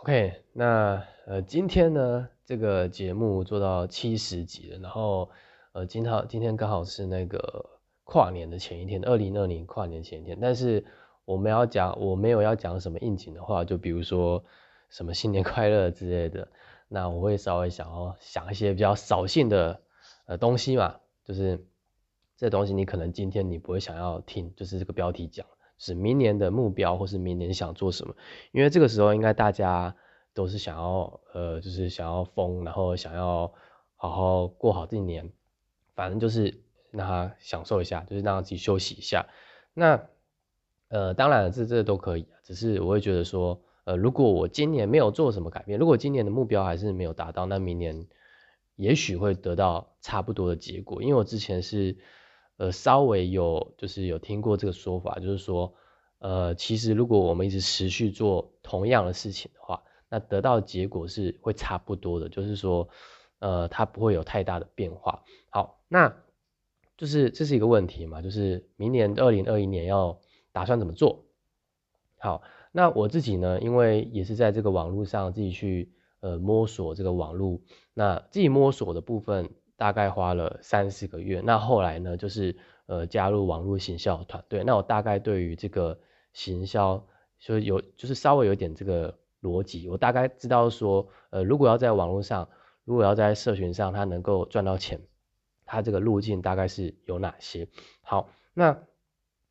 OK，那呃今天呢这个节目做到七十集了，然后呃今天今天刚好是那个跨年的前一天，二零二零跨年前一天，但是我们要讲我没有要讲什么应景的话，就比如说什么新年快乐之类的，那我会稍微想要想一些比较扫兴的呃东西嘛，就是这东西你可能今天你不会想要听，就是这个标题讲。是明年的目标，或是明年想做什么？因为这个时候应该大家都是想要，呃，就是想要疯，然后想要好好过好这一年，反正就是让他享受一下，就是让自己休息一下。那，呃，当然这这都可以，只是我会觉得说，呃，如果我今年没有做什么改变，如果今年的目标还是没有达到，那明年也许会得到差不多的结果。因为我之前是。呃，稍微有就是有听过这个说法，就是说，呃，其实如果我们一直持续做同样的事情的话，那得到结果是会差不多的，就是说，呃，它不会有太大的变化。好，那就是这是一个问题嘛，就是明年二零二一年要打算怎么做？好，那我自己呢，因为也是在这个网络上自己去呃摸索这个网络，那自己摸索的部分。大概花了三四个月，那后来呢，就是呃加入网络行销团队。那我大概对于这个行销，就有就是稍微有点这个逻辑，我大概知道说，呃，如果要在网络上，如果要在社群上，它能够赚到钱，它这个路径大概是有哪些？好，那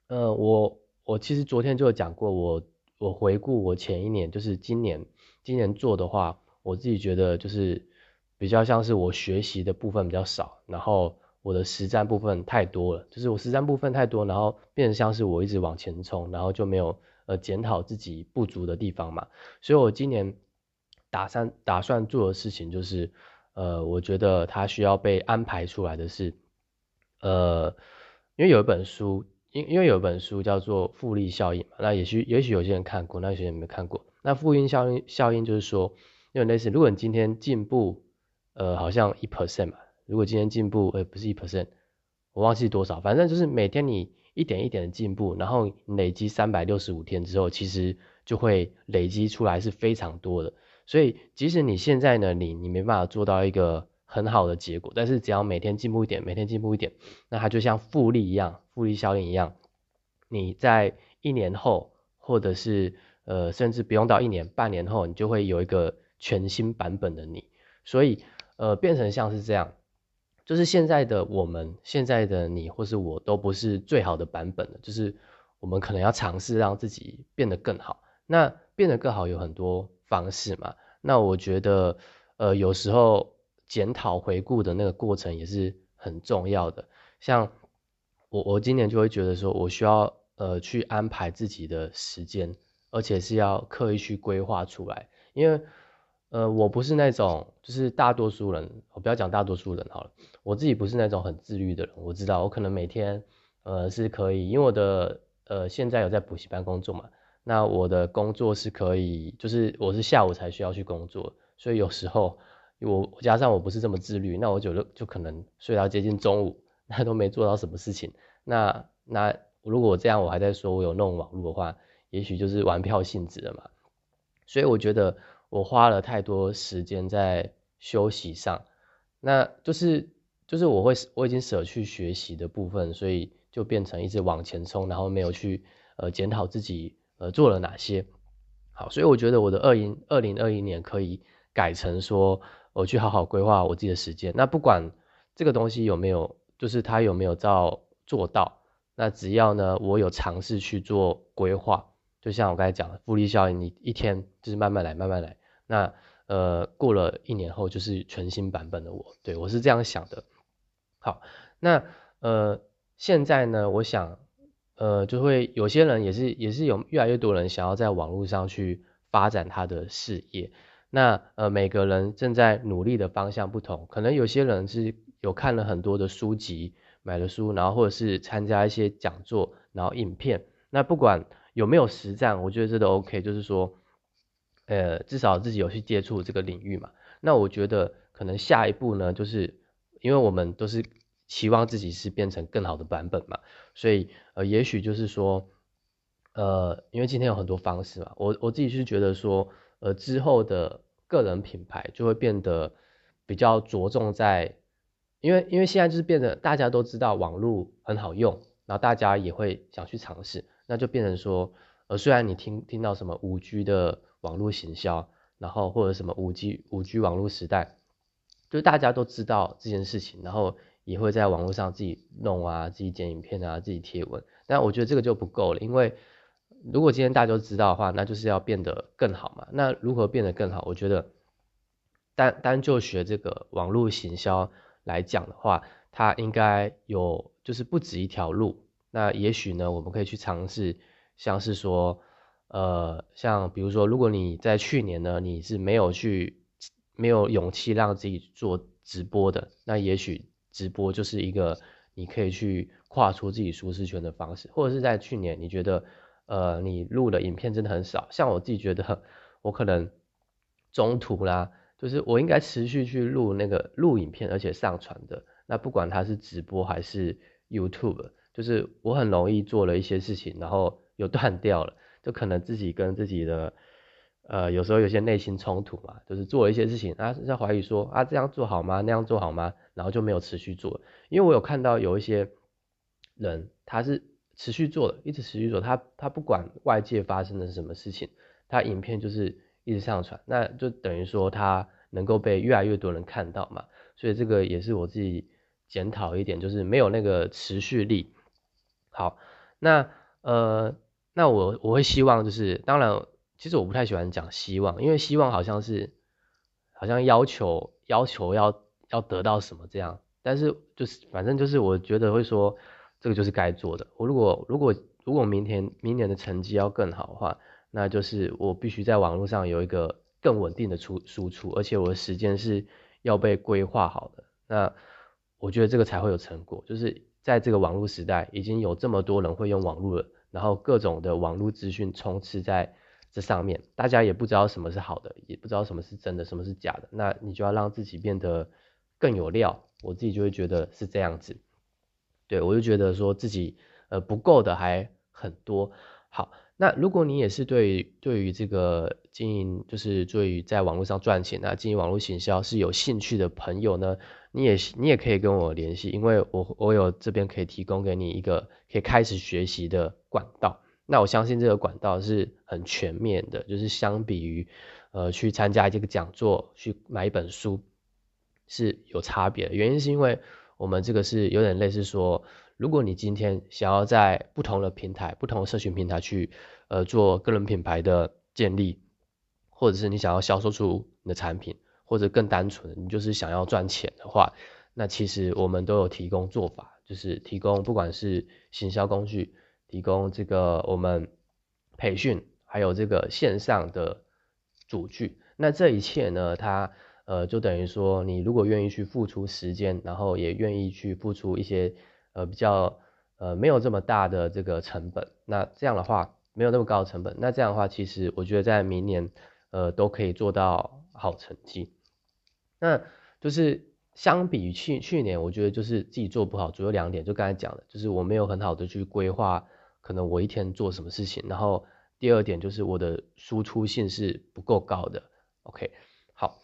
呃我我其实昨天就有讲过，我我回顾我前一年，就是今年今年做的话，我自己觉得就是。比较像是我学习的部分比较少，然后我的实战部分太多了，就是我实战部分太多，然后变成像是我一直往前冲，然后就没有呃检讨自己不足的地方嘛。所以我今年打算打算做的事情就是，呃，我觉得它需要被安排出来的是，呃，因为有一本书，因因为有一本书叫做复利效应嘛，那也许也许有些人看过，那有些人没看过。那复利效应效应就是说，因为类似，如果你今天进步。呃，好像一 percent 嘛。如果今天进步，呃，不是一 percent，我忘记多少，反正就是每天你一点一点的进步，然后累积三百六十五天之后，其实就会累积出来是非常多的。所以即使你现在呢，你你没办法做到一个很好的结果，但是只要每天进步一点，每天进步一点，那它就像复利一样，复利效应一样，你在一年后，或者是呃，甚至不用到一年，半年后，你就会有一个全新版本的你。所以。呃，变成像是这样，就是现在的我们，现在的你或是我都不是最好的版本了，就是我们可能要尝试让自己变得更好。那变得更好有很多方式嘛？那我觉得，呃，有时候检讨回顾的那个过程也是很重要的。像我，我今年就会觉得说，我需要呃去安排自己的时间，而且是要刻意去规划出来，因为。呃，我不是那种，就是大多数人，我不要讲大多数人好了，我自己不是那种很自律的人。我知道，我可能每天，呃，是可以，因为我的，呃，现在有在补习班工作嘛，那我的工作是可以，就是我是下午才需要去工作，所以有时候我加上我不是这么自律，那我就就可能睡到接近中午，那都没做到什么事情。那那如果我这样，我还在说我有弄网络的话，也许就是玩票性质的嘛。所以我觉得。我花了太多时间在休息上，那就是就是我会我已经舍去学习的部分，所以就变成一直往前冲，然后没有去呃检讨自己呃做了哪些好，所以我觉得我的二零二零二一年可以改成说我去好好规划我自己的时间，那不管这个东西有没有，就是他有没有照做到，那只要呢我有尝试去做规划。就像我刚才讲的复利效应，你一天就是慢慢来，慢慢来。那呃，过了一年后就是全新版本的我，对我是这样想的。好，那呃，现在呢，我想呃，就会有些人也是也是有越来越多人想要在网络上去发展他的事业。那呃，每个人正在努力的方向不同，可能有些人是有看了很多的书籍，买了书，然后或者是参加一些讲座，然后影片。那不管。有没有实战？我觉得这都 OK，就是说，呃，至少自己有去接触这个领域嘛。那我觉得可能下一步呢，就是因为我们都是期望自己是变成更好的版本嘛，所以呃，也许就是说，呃，因为今天有很多方式嘛，我我自己是觉得说，呃之后的个人品牌就会变得比较着重在，因为因为现在就是变得大家都知道网络很好用，然后大家也会想去尝试，那就变成说，呃虽然你听听到什么五 G 的网络行销，然后或者什么五 G 五 G 网络时代，就大家都知道这件事情，然后也会在网络上自己弄啊，自己剪影片啊，自己贴文，但我觉得这个就不够了，因为如果今天大家都知道的话，那就是要变得更好嘛。那如何变得更好？我觉得单单就学这个网络行销来讲的话，它应该有就是不止一条路。那也许呢，我们可以去尝试，像是说，呃，像比如说，如果你在去年呢，你是没有去没有勇气让自己做直播的，那也许直播就是一个你可以去跨出自己舒适圈的方式，或者是在去年你觉得。呃，你录的影片真的很少，像我自己觉得，我可能中途啦，就是我应该持续去录那个录影片，而且上传的。那不管它是直播还是 YouTube，就是我很容易做了一些事情，然后又断掉了，就可能自己跟自己的呃，有时候有些内心冲突嘛，就是做了一些事情啊，在怀疑说啊这样做好吗？那样做好吗？然后就没有持续做，因为我有看到有一些人他是。持续做的，一直持续做，他他不管外界发生的什么事情，他影片就是一直上传，那就等于说他能够被越来越多人看到嘛，所以这个也是我自己检讨一点，就是没有那个持续力。好，那呃，那我我会希望就是，当然，其实我不太喜欢讲希望，因为希望好像是好像要求要求要要得到什么这样，但是就是反正就是我觉得会说。这个就是该做的。我如果如果如果明天明年的成绩要更好的话，那就是我必须在网络上有一个更稳定的出输出，而且我的时间是要被规划好的。那我觉得这个才会有成果。就是在这个网络时代，已经有这么多人会用网络了，然后各种的网络资讯充斥在这上面，大家也不知道什么是好的，也不知道什么是真的，什么是假的。那你就要让自己变得更有料。我自己就会觉得是这样子。对，我就觉得说自己呃不够的还很多。好，那如果你也是对对于这个经营，就是对于在网络上赚钱啊，经营网络行销是有兴趣的朋友呢，你也你也可以跟我联系，因为我我有这边可以提供给你一个可以开始学习的管道。那我相信这个管道是很全面的，就是相比于呃去参加这个讲座、去买一本书是有差别的。原因是因为。我们这个是有点类似说，如果你今天想要在不同的平台、不同的社群平台去呃做个人品牌的建立，或者是你想要销售出你的产品，或者更单纯，你就是想要赚钱的话，那其实我们都有提供做法，就是提供不管是行销工具，提供这个我们培训，还有这个线上的主句，那这一切呢，它。呃，就等于说，你如果愿意去付出时间，然后也愿意去付出一些呃比较呃没有这么大的这个成本，那这样的话没有那么高的成本，那这样的话，其实我觉得在明年呃都可以做到好成绩。那就是相比于去去年，我觉得就是自己做不好，主要两点，就刚才讲的，就是我没有很好的去规划，可能我一天做什么事情，然后第二点就是我的输出性是不够高的。OK，好。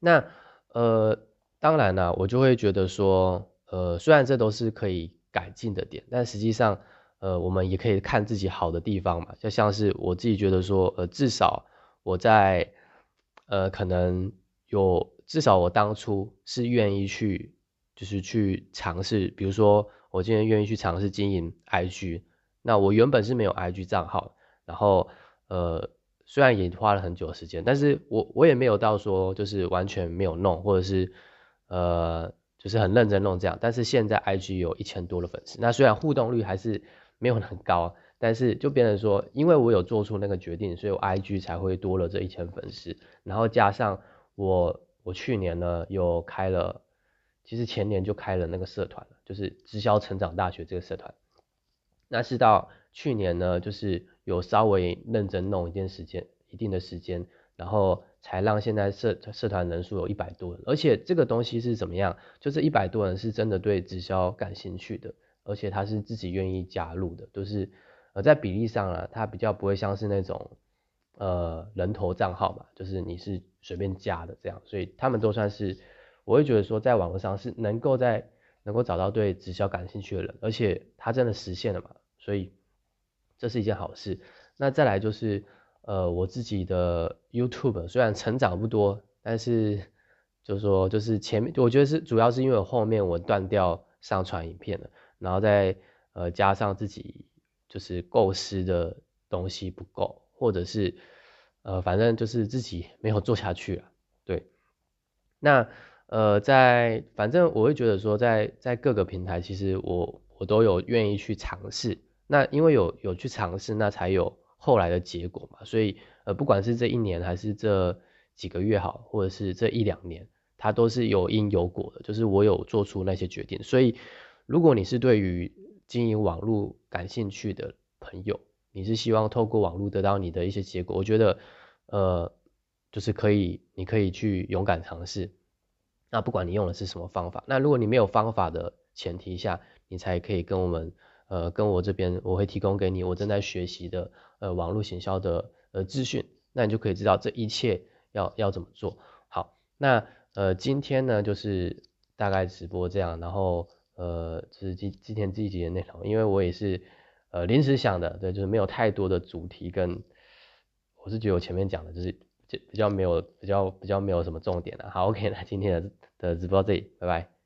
那呃，当然了，我就会觉得说，呃，虽然这都是可以改进的点，但实际上，呃，我们也可以看自己好的地方嘛。就像是我自己觉得说，呃，至少我在，呃，可能有至少我当初是愿意去，就是去尝试，比如说我今天愿意去尝试经营 IG，那我原本是没有 IG 账号，然后呃。虽然也花了很久时间，但是我我也没有到说就是完全没有弄，或者是呃就是很认真弄这样。但是现在 IG 有一千多的粉丝，那虽然互动率还是没有很高，但是就变成说，因为我有做出那个决定，所以我 IG 才会多了这一千粉丝。然后加上我我去年呢又开了，其实前年就开了那个社团了，就是直销成长大学这个社团。那是到去年呢，就是有稍微认真弄一件时间，一定的时间，然后才让现在社社团人数有一百多人，而且这个东西是怎么样？就是一百多人是真的对直销感兴趣的，而且他是自己愿意加入的，都是呃在比例上啊，他比较不会像是那种呃人头账号嘛，就是你是随便加的这样，所以他们都算是，我会觉得说在网络上是能够在能够找到对直销感兴趣的人，而且他真的实现了嘛，所以这是一件好事。那再来就是呃我自己的 YouTube 虽然成长不多，但是就是说就是前面我觉得是主要是因为后面我断掉上传影片了，然后再呃加上自己就是构思的东西不够。或者是，呃，反正就是自己没有做下去了，对。那呃，在反正我会觉得说，在在各个平台，其实我我都有愿意去尝试。那因为有有去尝试，那才有后来的结果嘛。所以呃，不管是这一年还是这几个月好，或者是这一两年，它都是有因有果的。就是我有做出那些决定。所以如果你是对于经营网络感兴趣的朋友，你是希望透过网络得到你的一些结果，我觉得，呃，就是可以，你可以去勇敢尝试。那不管你用的是什么方法，那如果你没有方法的前提下，你才可以跟我们，呃，跟我这边，我会提供给你我正在学习的，呃，网络行销的，呃，资讯，那你就可以知道这一切要要怎么做。好，那呃，今天呢，就是大概直播这样，然后呃，就是今今天这一集的内容，因为我也是。呃，临时想的，对，就是没有太多的主题跟，我是觉得我前面讲的就是就比较没有比较比较没有什么重点了。好，OK，那今天的的直播到这里，拜拜。